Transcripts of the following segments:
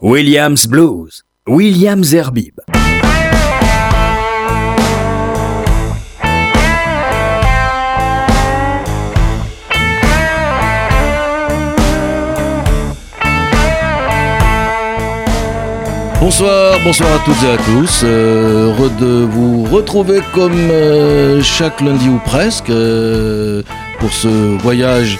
Williams Blues, Williams Zerbib. Bonsoir, bonsoir à toutes et à tous. Euh, heureux de vous retrouver comme euh, chaque lundi ou presque euh, pour ce voyage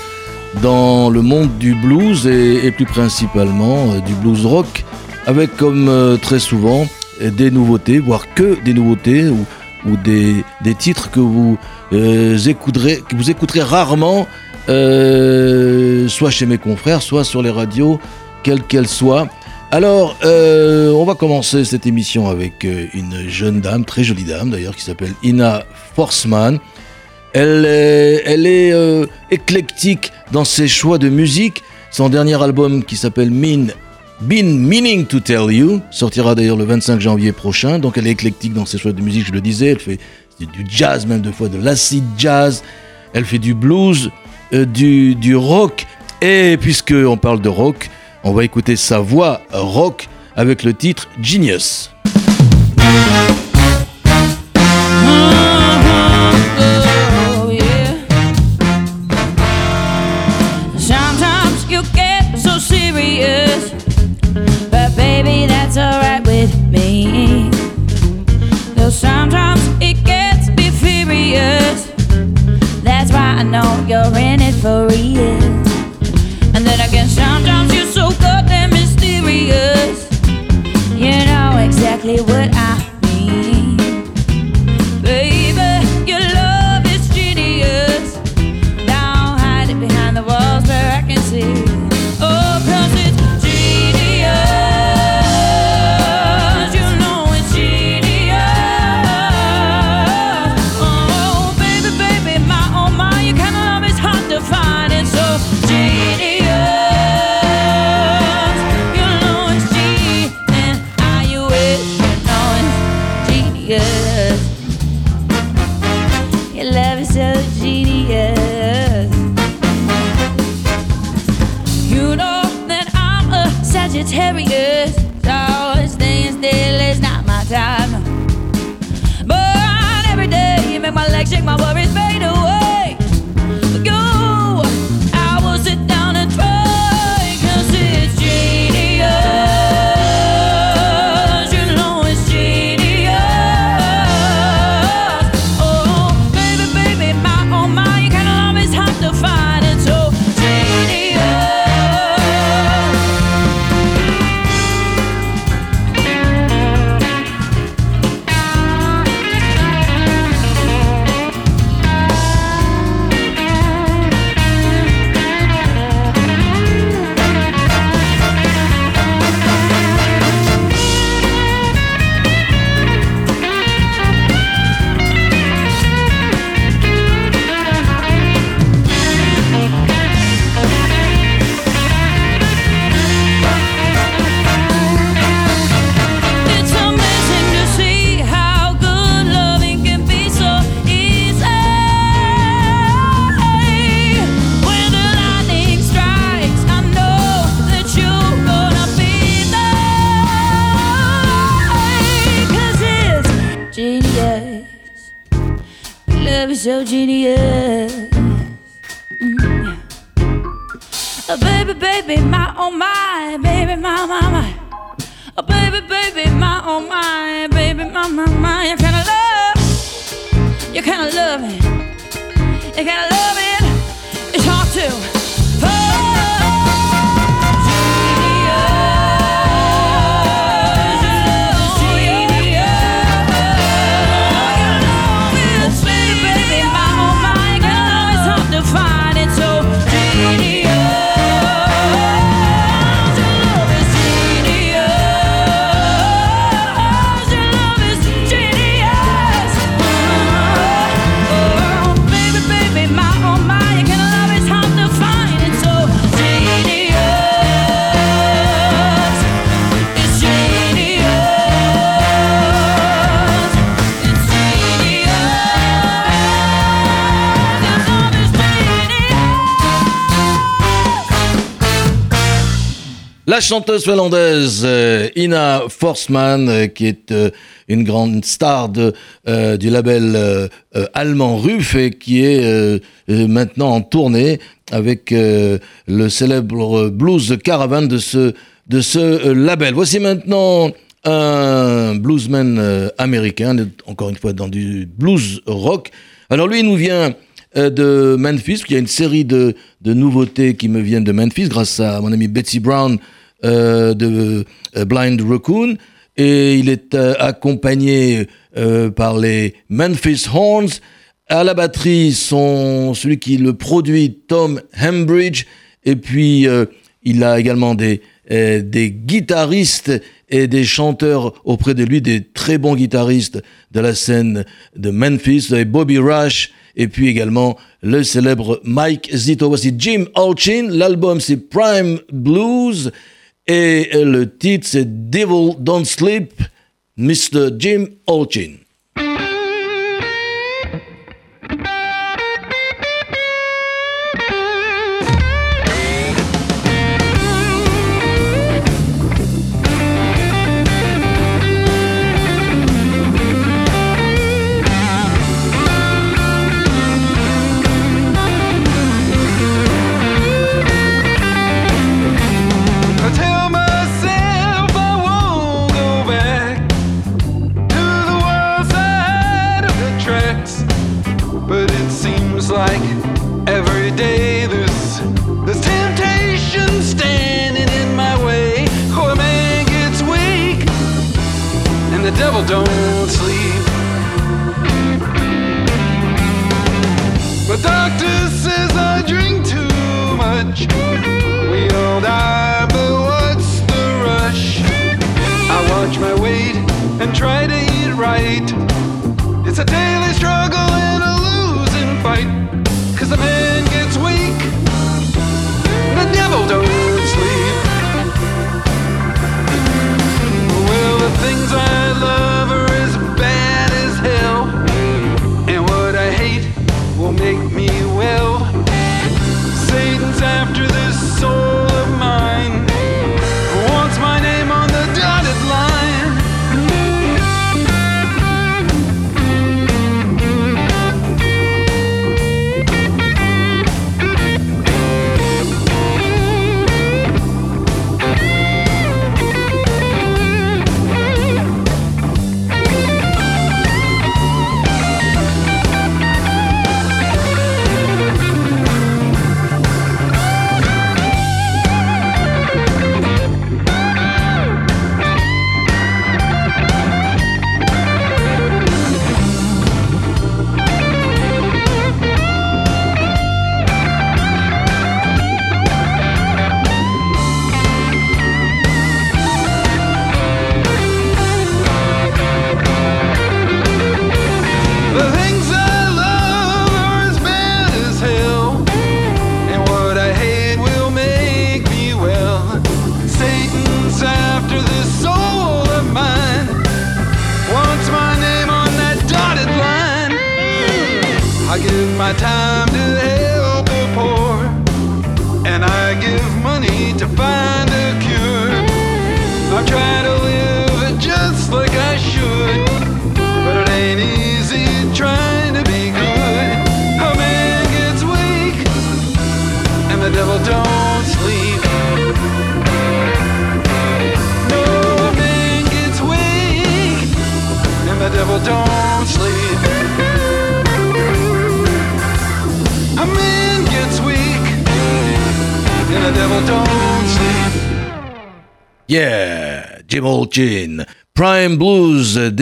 dans le monde du blues et, plus principalement du blues rock avec comme très souvent des nouveautés, voire que des nouveautés ou, des, titres que vous, écouterez, que vous écouterez rarement, soit chez mes confrères, soit sur les radios, quelles qu'elles soient. Alors, euh, on va commencer cette émission avec euh, une jeune dame, très jolie dame d'ailleurs, qui s'appelle Ina Forsman. Elle est, elle est euh, éclectique dans ses choix de musique. Son dernier album qui s'appelle Mean, Been Meaning to Tell You sortira d'ailleurs le 25 janvier prochain. Donc elle est éclectique dans ses choix de musique, je le disais. Elle fait du jazz, même deux fois de l'acid jazz. Elle fait du blues, du, du rock. Et puisque on parle de rock, on va écouter sa voix rock avec le titre Genius. is genius. Mm, yeah. Oh, baby, baby, my oh my, baby, my my my. Oh, baby, baby, my oh my, baby, my my my. You kinda love, you kinda love me, you kinda love me. La chanteuse finlandaise euh, Ina Forsman, euh, qui est euh, une grande star de, du label allemand RUF et qui est maintenant en tournée avec le célèbre blues Caravan de ce, de ce label. Voici maintenant un bluesman américain, encore une fois dans du blues rock. Alors lui, il nous vient de Memphis, il y a une série de, de nouveautés qui me viennent de Memphis grâce à mon ami Betsy Brown, euh, de euh, Blind Raccoon. Et il est euh, accompagné par les Memphis Horns. À la batterie, sont celui qui le produit, Tom Hembridge, et puis il a également des, des guitaristes et des chanteurs auprès de lui, des très bons guitaristes de la scène de Memphis, Bobby Rush, et puis également le célèbre Mike Zito. Voici Jim Alchin, l'album c'est Prime Blues, et le titre c'est Devil Don't Sleep, Mr. Jim Olchin.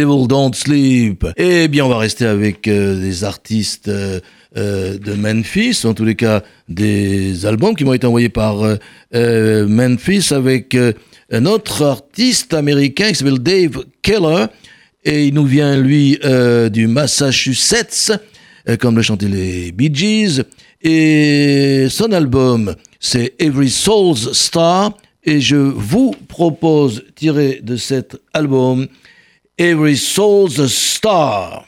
Devil Don't Sleep. Eh bien, on va rester avec euh, des artistes euh, euh, de Memphis, en tous les cas des albums qui m'ont été envoyés par Memphis avec un autre artiste américain qui s'appelle Dave Keller. Et il nous vient, lui, du Massachusetts, comme le chantaient les Bee Gees. Et son album, c'est Every Soul's Star et je vous propose, tiré de cet album, Every soul's a star.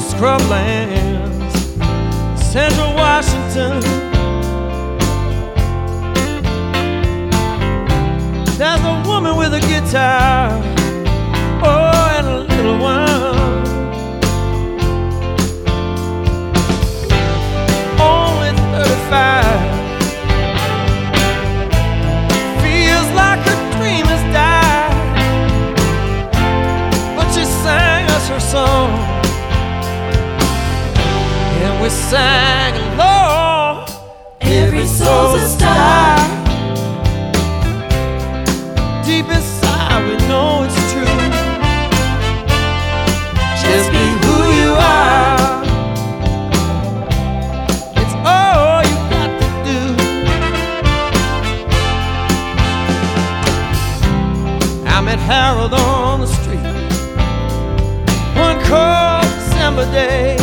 scrublands, Central Washington. There's a woman with a guitar, oh, and a little one. Only 35. Feels like her dream has died, but she sang us her song, and we sang along. Every soul's a star. Harold on the street one cold December day.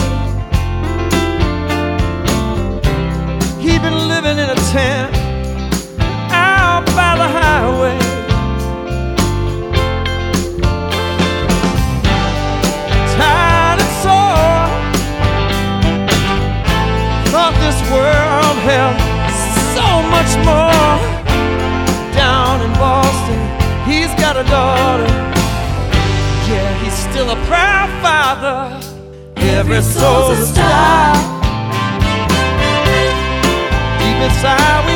Got a daughter. Yeah, he's still a proud father. Every soul's a star. Deep inside, we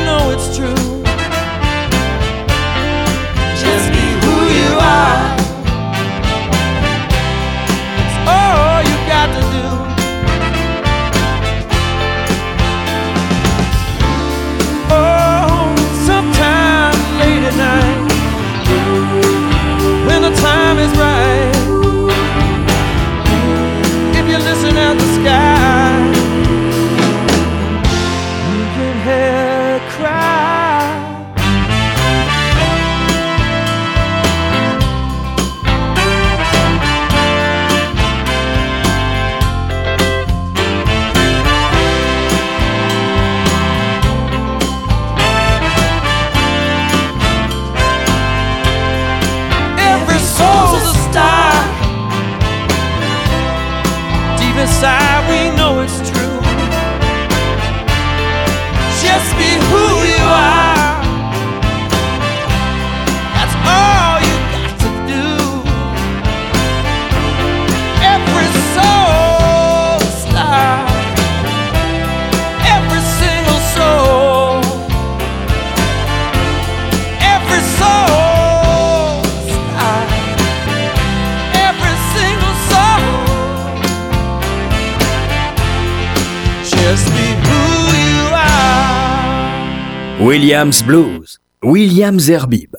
Williams Blues, Williams Herbib.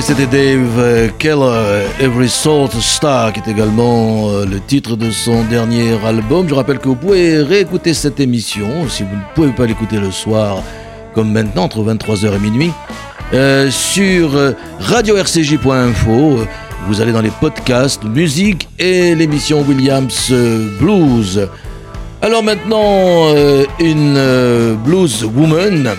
C'était Dave Keller, Every Sort Star, qui est également euh, le titre de son dernier album. Je rappelle que vous pouvez réécouter cette émission, si vous ne pouvez pas l'écouter le soir, comme maintenant, entre 23h et minuit, euh, sur euh, radio-rcj.info. Vous allez dans les podcasts, musique et l'émission Williams Blues. Alors maintenant, euh, une euh, blues woman,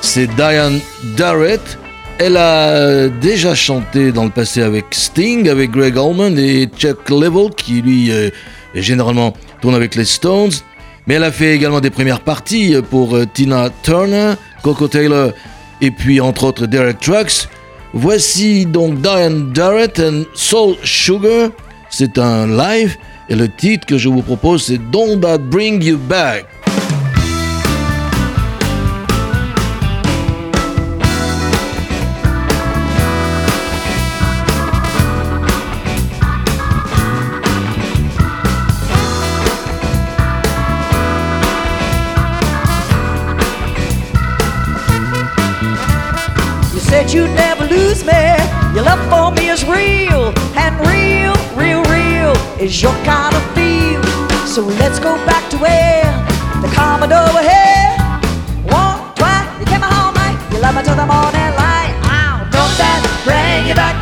c'est Diane Darrett. Elle a déjà chanté dans le passé avec Sting, avec Greg Allman et Chuck Level, qui lui euh, généralement tourne avec les Stones. Mais elle a fait également des premières parties pour Tina Turner, Coco Taylor et puis entre autres Derek Trucks. Voici donc Diane Darrett and Soul Sugar. C'est un live et le titre que je vous propose c'est Don't That Bring You Back. You said you'd never lose me. Your love for me is real, and real, is your kind of feel. So let's go back to where the Commodore were here. One, twice, you came home night. You love me till the morning light. Ow, don't that bring you back?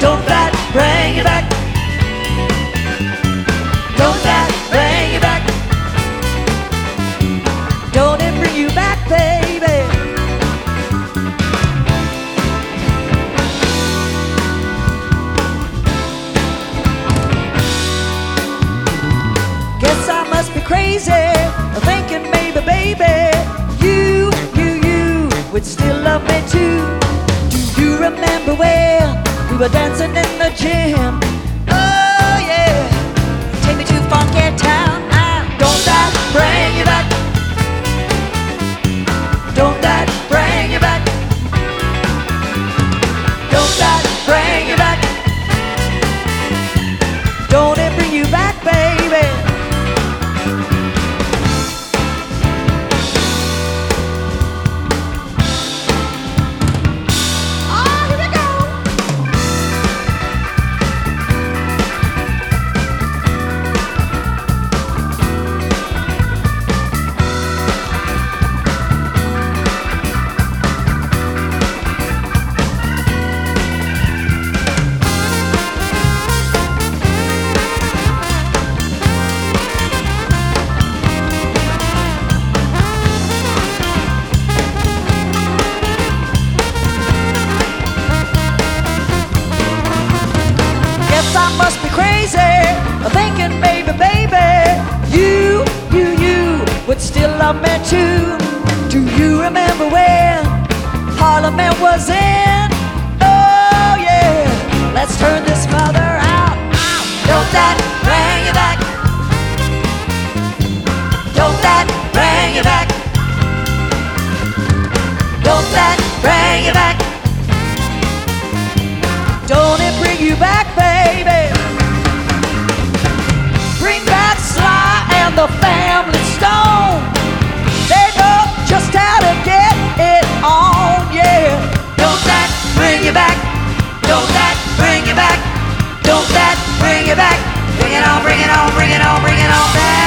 Don't that bring you back? were dancing in the gym. it on, bring it on, bring it on, bring it on back.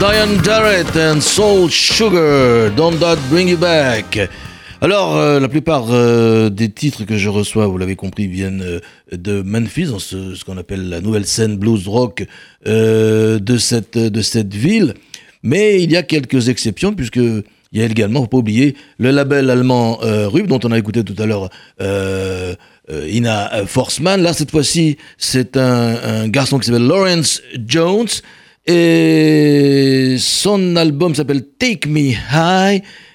Diane Jarrett and Soul Sugar, Don't That Bring You Back. Alors, euh, la plupart euh, des titres que je reçois, vous l'avez compris, viennent euh, de Memphis, dans ce, qu'on appelle la nouvelle scène blues rock de, cette, de cette ville. Mais il y a quelques exceptions, puisque il y a également, faut pas oublier, le label allemand RUB, dont on a écouté tout à l'heure Ina Forsman. Là, cette fois-ci, c'est un garçon qui s'appelle Lawrence Jones. Et son album s'appelle Take Me High.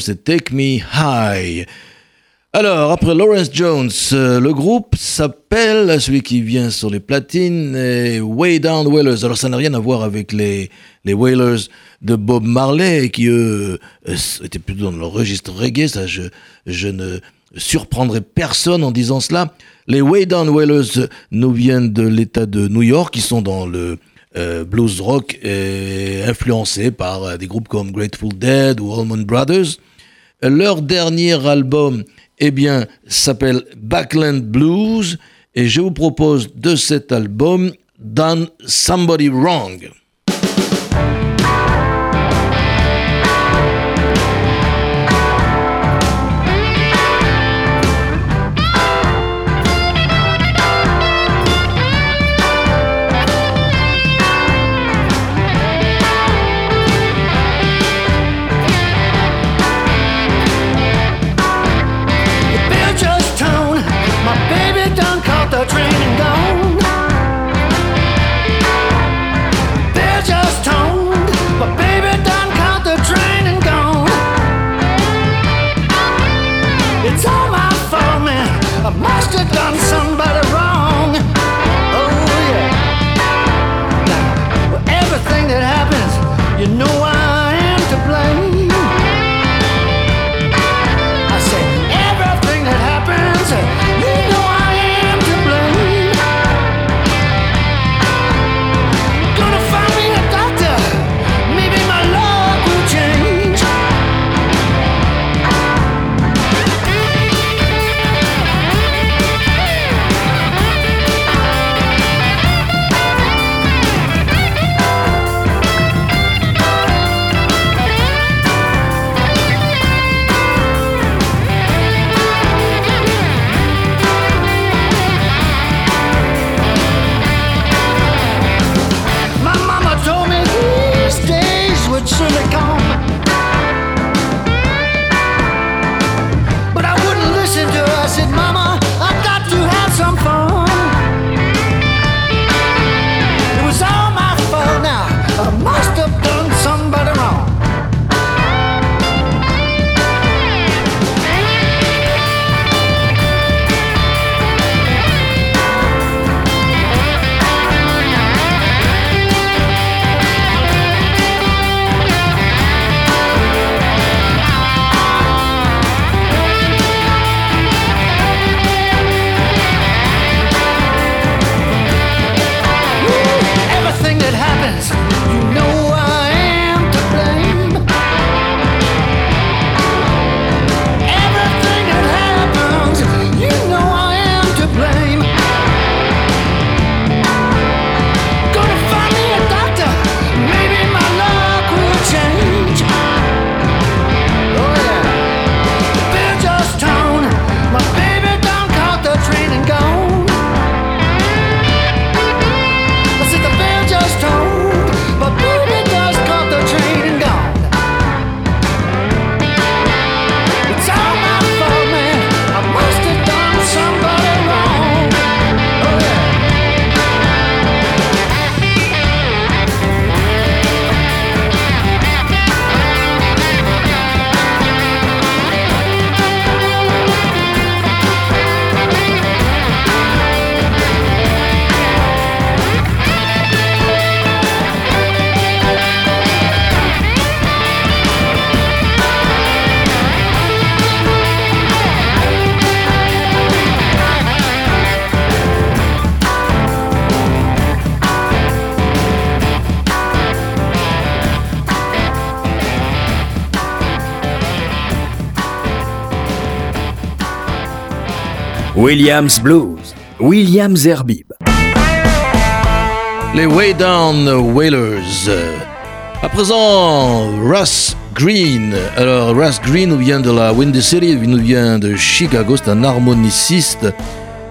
C'est Take Me High. Alors, après Lawrence Jones, euh, le groupe s'appelle, celui qui vient sur les platines, Way Down Wailers. Alors, ça n'a rien à voir avec les, les Wailers de Bob Marley, qui eux euh, étaient plutôt dans le registre reggae. Ça, je, je ne surprendrai personne en disant cela. Les Way Down Wailers nous viennent de l'État de New York, qui sont dans le euh, blues rock, euh, influencés par des groupes comme Grateful Dead ou Allman Brothers. Leur dernier album, eh bien, s'appelle Backland Blues, et je vous propose de cet album Done Somebody Wrong. Williams Blues, Williams Zerbib. Les Way Down Whalers. À présent, Russ Green. Alors, Russ Green nous vient de la Windy City, il nous vient de Chicago, c'est un harmoniciste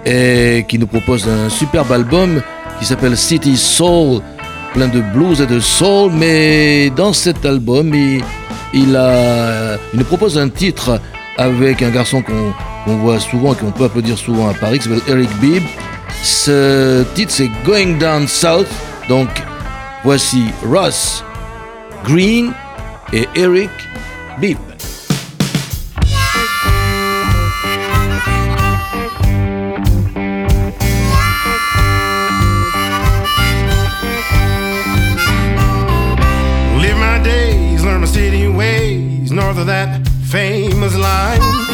et qui nous propose un superbe album qui s'appelle City Soul, plein de blues et de soul, mais dans cet album, il, il nous propose un titre avec un garçon qu'on voit souvent et qu'on peut applaudir souvent à Paris, qui s'appelle Eric Bibb. Ce titre, c'est Going Down South. Donc, voici Russ Green et Eric Bibb. Of that famous line.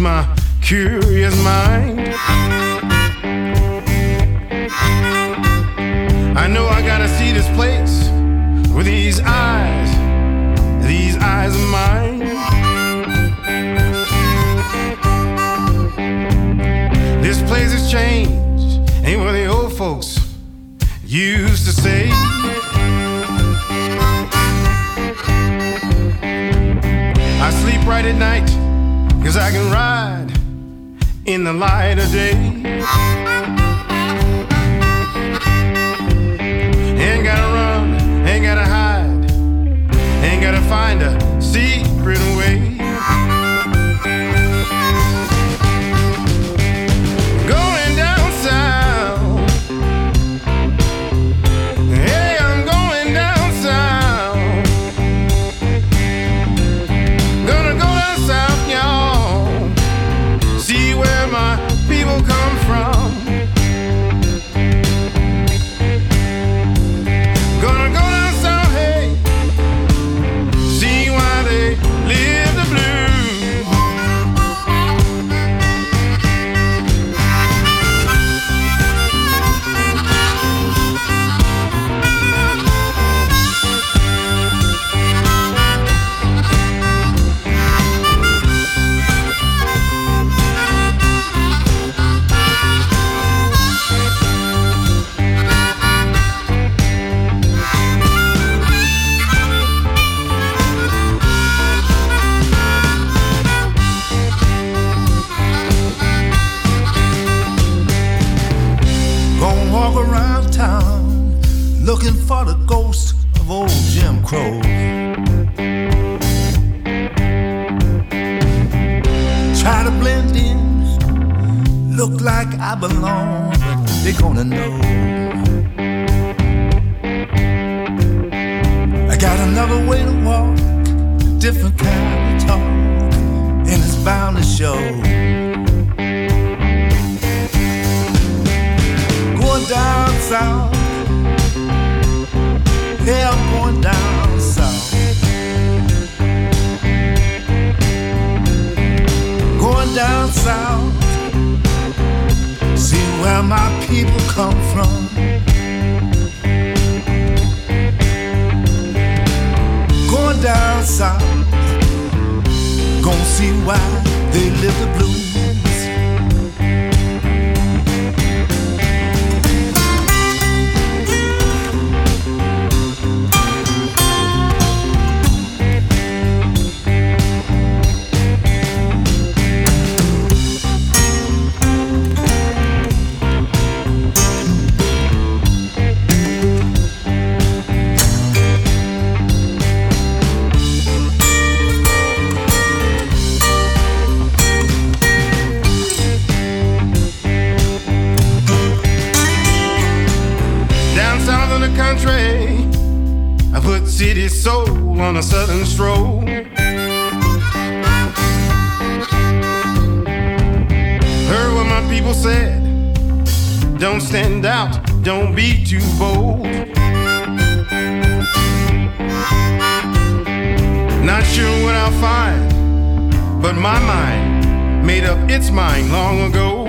My curious mind. I know I gotta see this place with these eyes, these eyes of mine. This place has changed, ain't what the old folks used to say. I sleep right at night, cause I can ride in the light of day. Ain't gotta run, ain't gotta hide, ain't gotta find a secret gonna know. I got another way to walk, different kind of talk, and it's bound to show. going down south. Where my people come from. Going down south. Gonna see why they live the blues. A southern stroll. Heard what my people said. Don't stand out, don't be too bold. Not sure what I'll find, but my mind made up its mind long ago.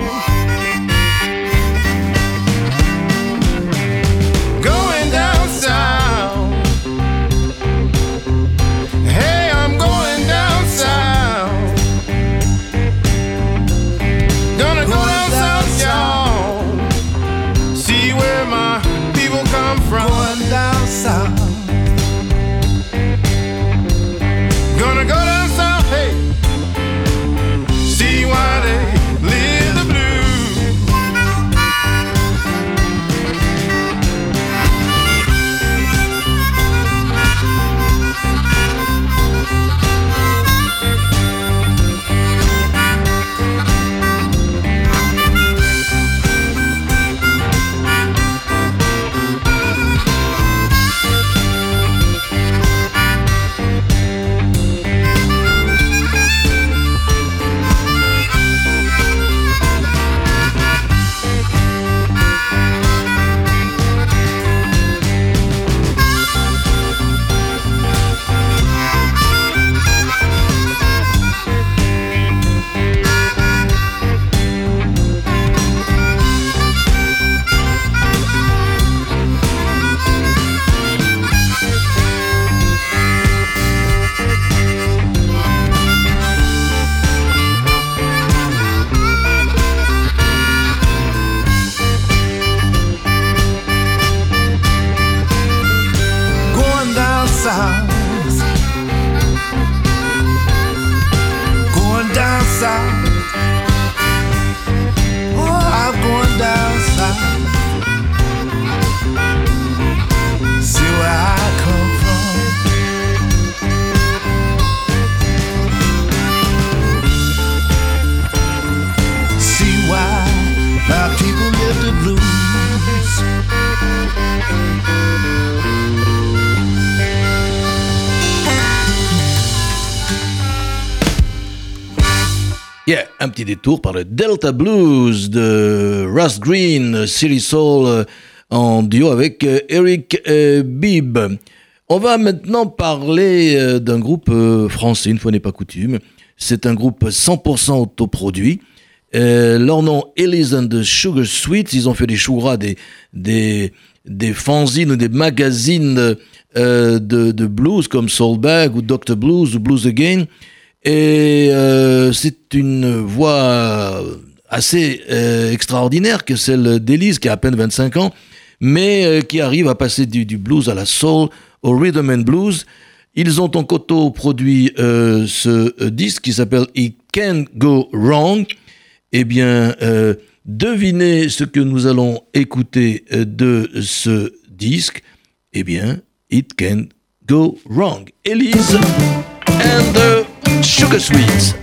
Yeah, un petit détour par le Delta Blues de Russ Green, Silly Soul euh, en duo avec euh, Eric euh, Bibb. On va maintenant parler d'un groupe français, une fois n'est pas coutume. C'est un groupe 100% autoproduit. Euh, leur nom, Elise and the Sugar Sweets. Ils ont fait des choura, des, des, des fanzines ou des magazines de, de blues comme Soulbag ou Dr. Blues ou Blues Again. Et euh, c'est une voix assez euh, extraordinaire que celle d'Elise, qui a à peine 25 ans, mais euh, qui arrive à passer du, blues à la soul, au rhythm and blues. Ils ont en coteau produit ce disque qui s'appelle It Can Go Wrong. Eh bien, devinez ce que nous allons écouter de ce disque. Eh bien, It Can Go Wrong. Elise and Sugar Sweets.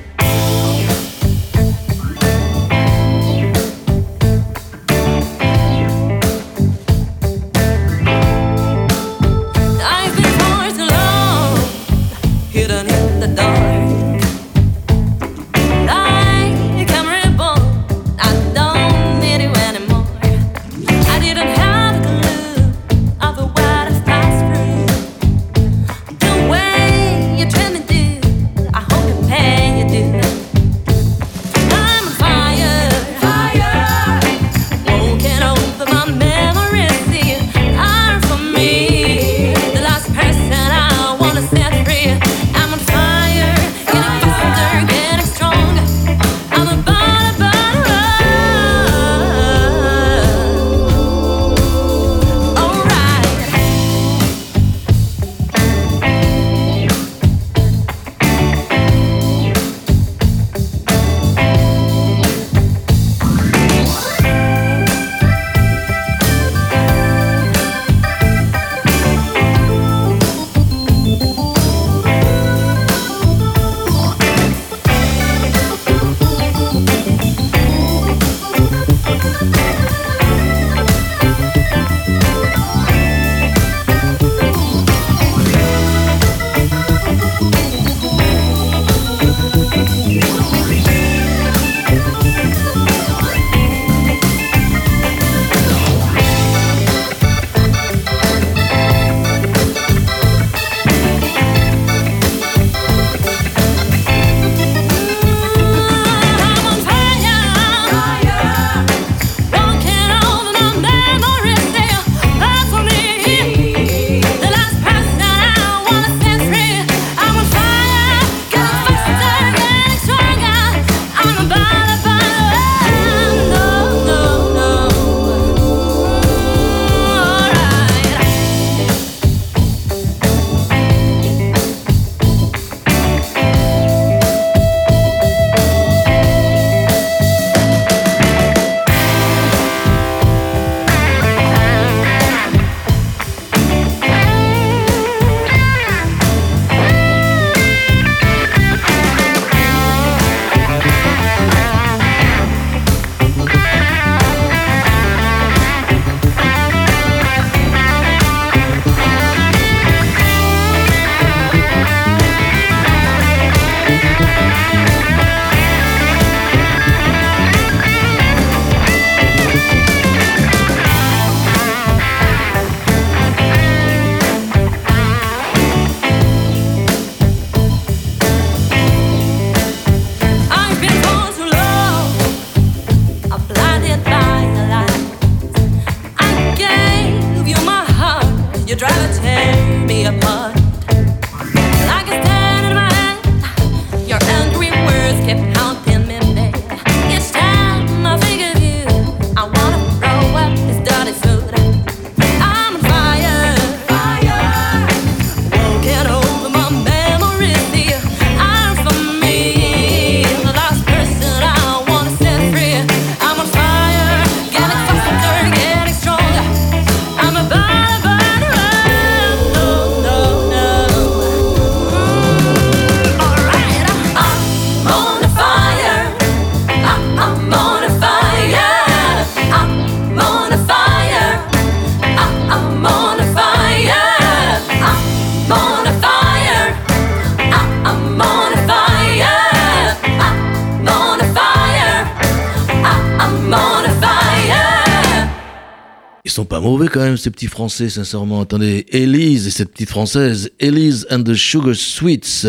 Ces petits Français, sincèrement. Attendez, Elise et cette petite Française, Elise and the Sugar Sweets.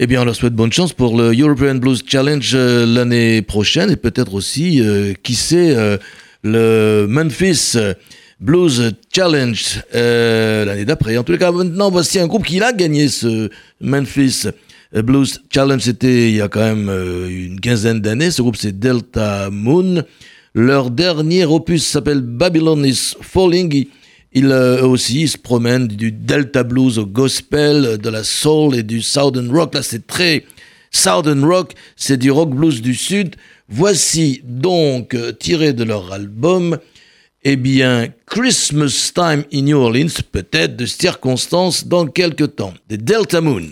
eh bien, on leur souhaite bonne chance pour le European Blues Challenge euh, l'année prochaine et peut-être aussi, euh, qui sait, euh, le Memphis Blues Challenge l'année d'après. En les cas, maintenant, voici un groupe qui a gagné ce Memphis Blues Challenge. C'était il y a quand même une quinzaine d'années. Ce groupe, c'est Delta Moon. Leur dernier opus s'appelle Babylon is Falling. Ils- euh, aussi se promènent du Delta Blues au gospel, de la soul et du Southern Rock. Là, c'est très Southern Rock, c'est du rock blues du Sud. Voici donc, euh, tiré de leur album, eh bien, Christmas Time in New Orleans, peut-être de circonstances dans quelques temps, des Delta Moon.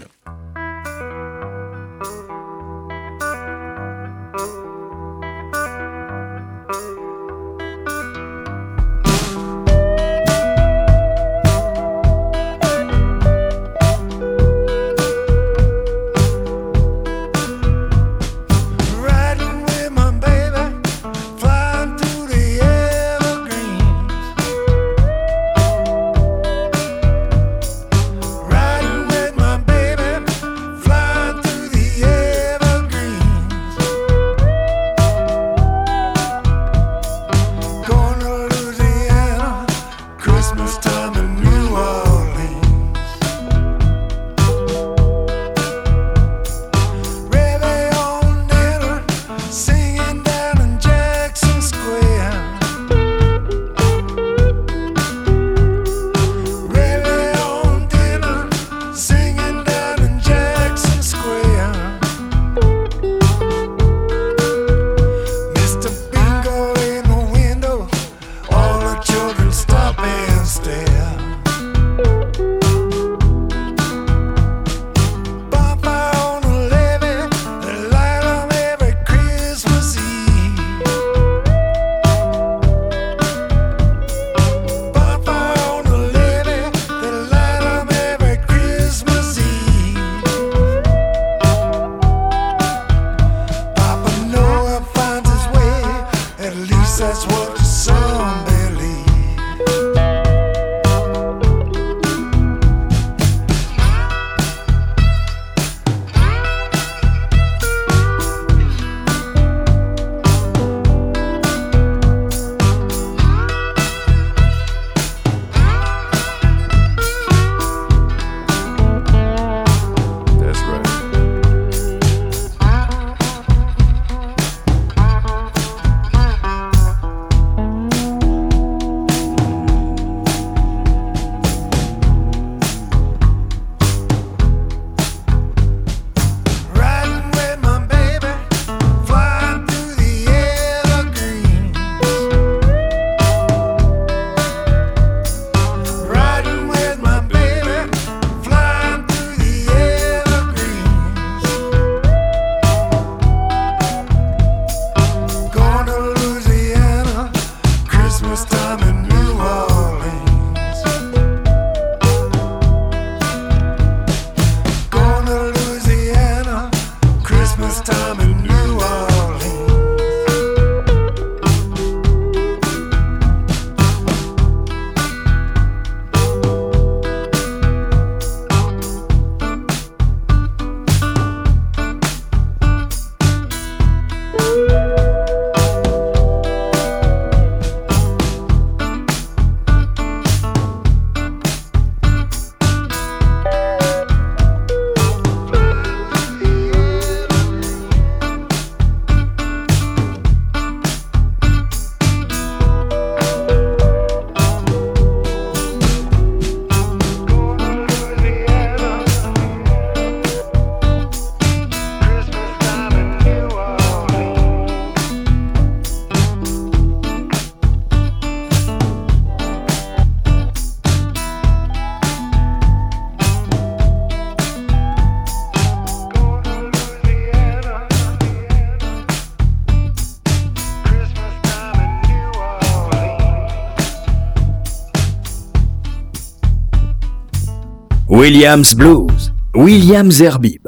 Williams Blues, Williams Zerbib.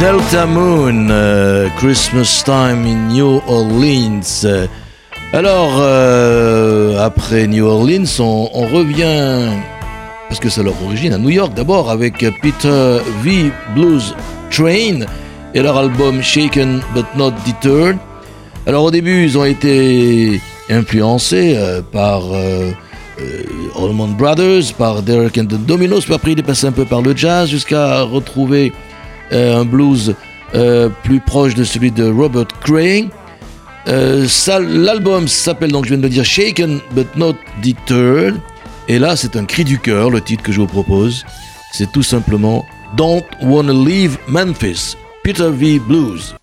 Delta Moon, euh, Christmas Time in New Orleans. Euh, Alors, euh, après New Orleans, on, revient, parce que c'est leur origine, à New York d'abord, avec Peter V. Blues Train et leur album Shaken But Not Deterred. Alors au début, ils ont été influencés par Allman Brothers, par Derek and the Dominos, puis après il est passé un peu par le jazz jusqu'à retrouver euh, un blues euh, plus proche de celui de Robert. Euh, ça- L'album s'appelle donc, je viens de le dire, Shaken But Not Deterred. Et là, c'est un cri du cœur, le titre que je vous propose. C'est tout simplement Don't Wanna Leave Memphis, Peter V. Blues.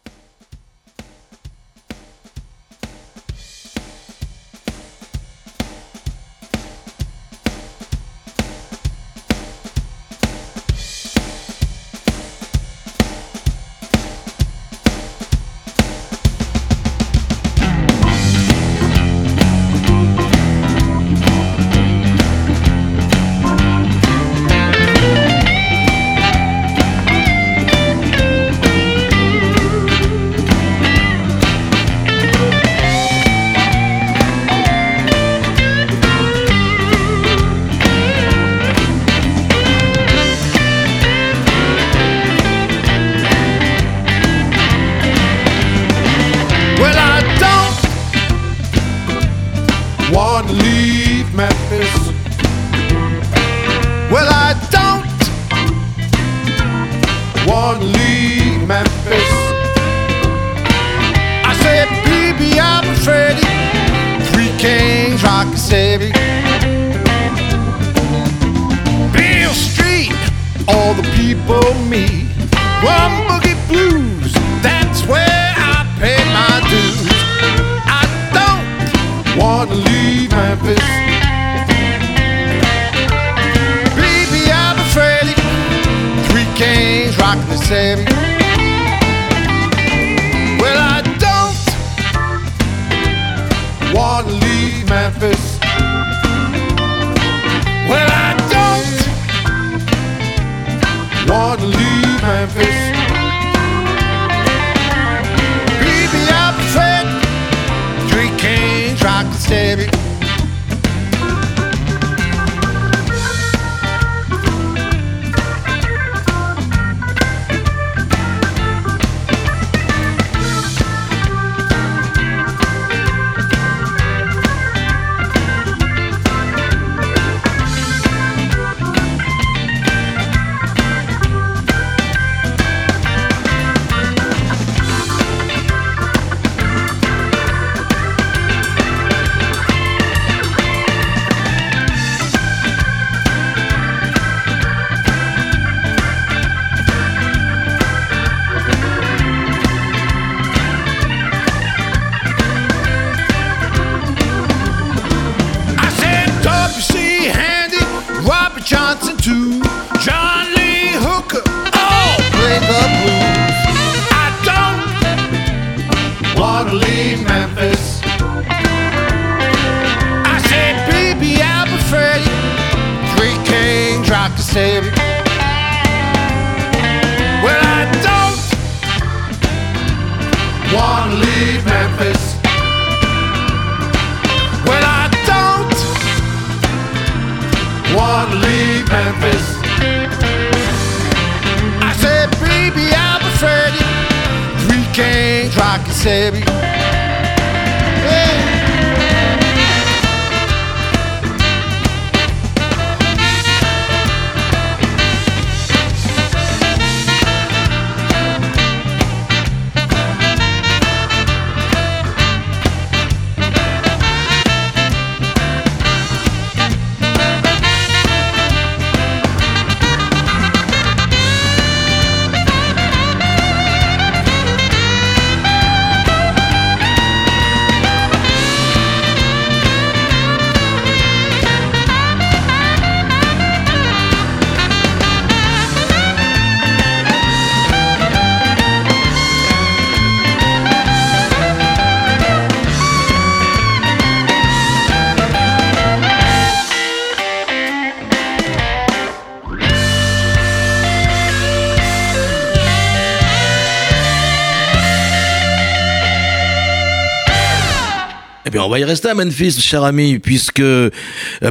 on va y rester à Memphis, cher ami, puisque euh,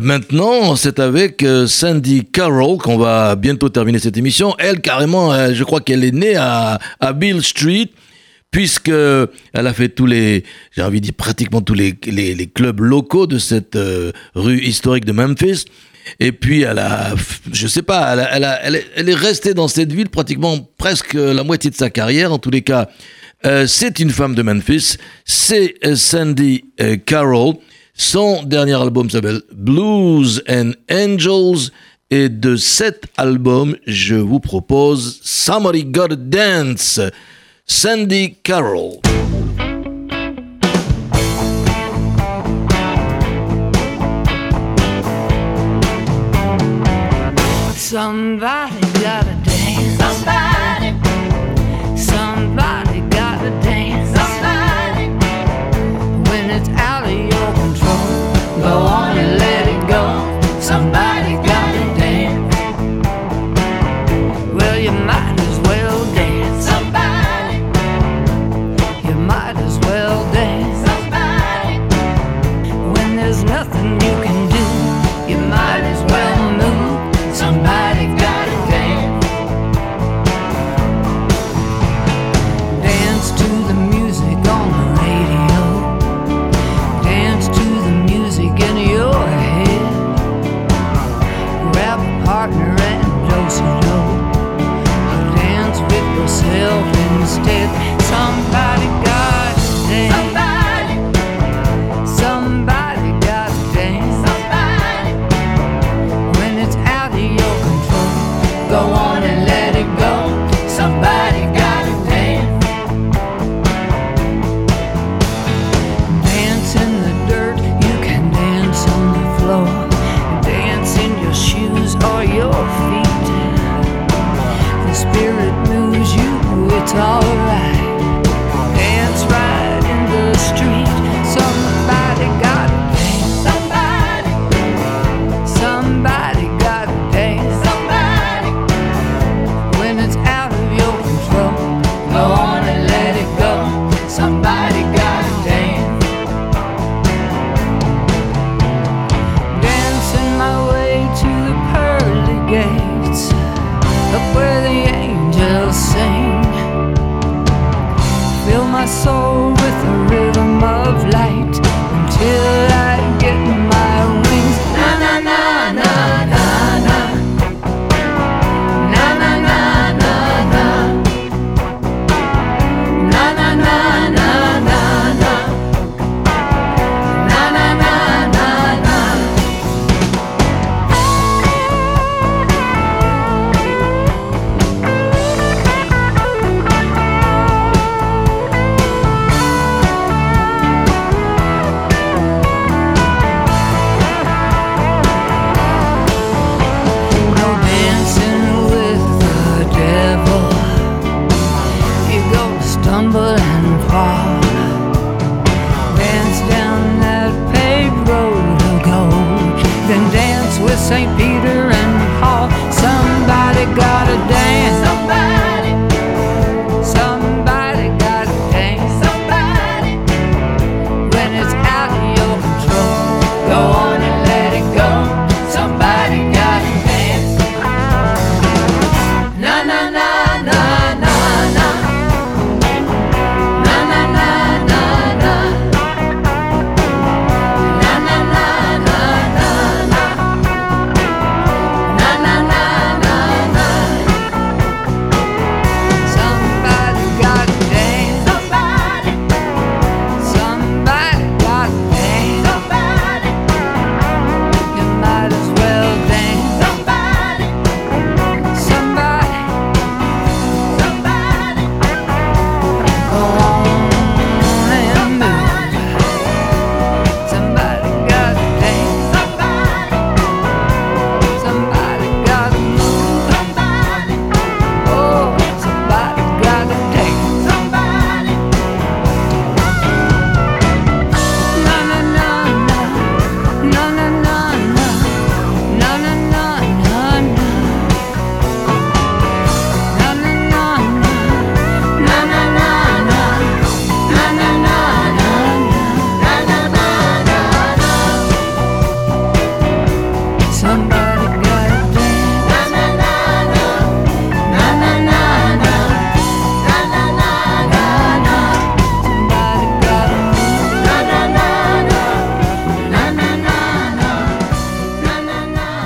maintenant, c'est avec euh, Sandy Carroll qu'on va bientôt terminer cette émission. Elle, carrément, euh, je crois qu'elle est née à, à Bill Street puisque elle a fait tous les, j'ai envie de dire pratiquement tous les, clubs locaux de cette rue historique de Memphis. Et puis elle a, je sais pas, elle, est, restée dans cette ville pratiquement presque la moitié de sa carrière. En tous les cas, euh, c'est une femme de Memphis, c'est euh, Sandy euh, Carroll. Son dernier album s'appelle Blues and Angels. Et de cet album, je vous propose Somebody Gotta Dance, Sandy Carroll.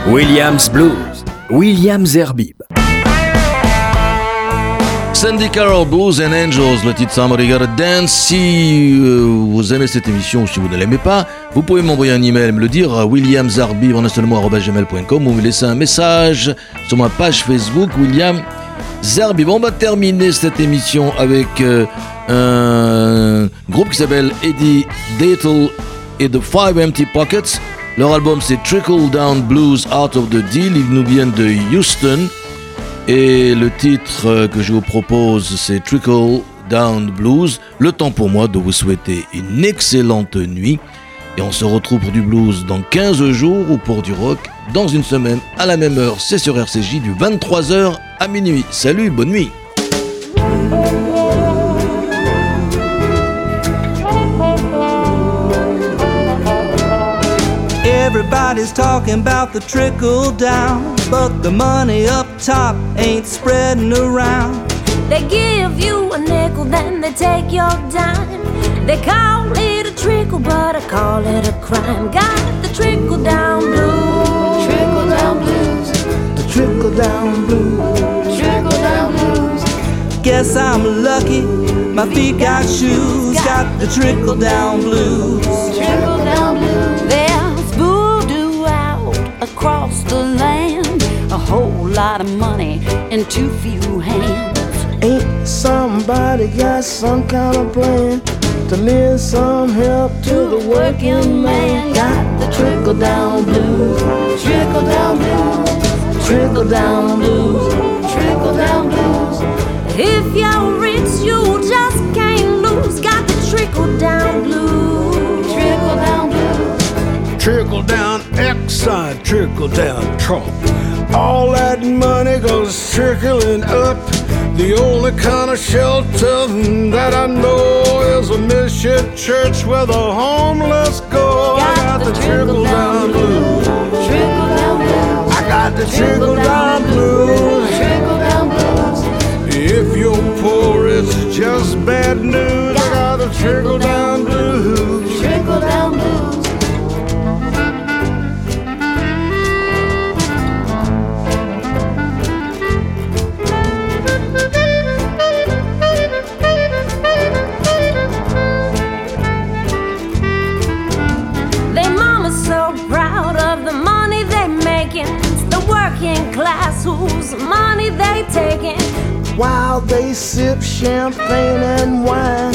Williams Blues, Williams Zerbib. Sandy Carroll, Blues and Angels, le titre Somebody Gotta Dance. Si euh, vous aimez cette émission ou si vous ne l'aimez pas, vous pouvez m'envoyer un email, me le dire à williamzarbib en un seul ou me laisser un message sur ma page Facebook, William Zarbib. On va terminer cette émission avec euh, un groupe qui s'appelle Eddie Datel et The Five Empty Pockets. Leur album c'est Trickle Down Blues Out of the Deal. Ils nous viennent de Houston. Et le titre euh, que je vous propose, c'est Trickle Down Blues. Le temps pour moi de vous souhaiter une excellente nuit. Et on se retrouve pour du blues dans 15 jours ou pour du rock dans une semaine à la même heure. C'est sur RCJ du 23h à minuit. Salut, bonne nuit. Everybody's talking about the trickle down, but the money up top ain't spreading around. They give you a nickel, then they take your dime. They call it a trickle, but I call it a crime. Got the trickle down blues. Trickle down blues. The trickle down blues. Trickle down blues. Guess I'm lucky, my feet got shoes. Got the trickle down blues. Trickle down blues. There's voodoo out across the land. A whole lot of money in too few hands. Ain't somebody got some kind of plan to lend some help to the working man? Got the trickle down blues. Trickle down blues. Trickle down blues. Trickle down blues. If you're rich, you just can't lose. Got the trickle down Trickle down Exxon, trickle down Trump. All that money goes trickling up. The only kind of shelter that I know is a mission church where the homeless go. I got the trickle down blues. Trickle down blues. I got the trickle down blues. Trickle down blues. If you're poor, it's just bad news. I got the trickle down blues. Trickle down While they sip champagne and wine,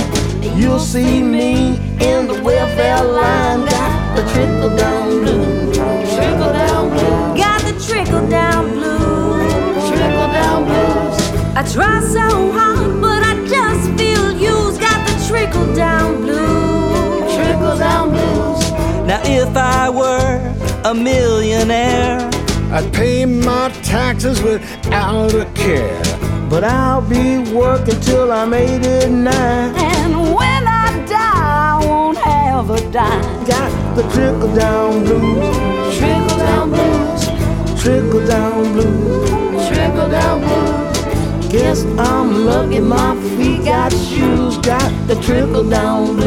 you'll see me in the welfare line. Got the trickle down blues. Trickle down blues. Got the trickle down blues. Trickle down blues. I try so hard, but I just feel used. Got the trickle down blues. Trickle down blues. Now, if I were a millionaire, I'd pay my taxes without a care. But I'll be working till I'm 89. And when I die, I won't have a dime. Got the trickle down blues, Trickle down blues. trickle down blues. Trickle down blues. Guess I'm lucky my feet got shoes. Got the trickle down blues.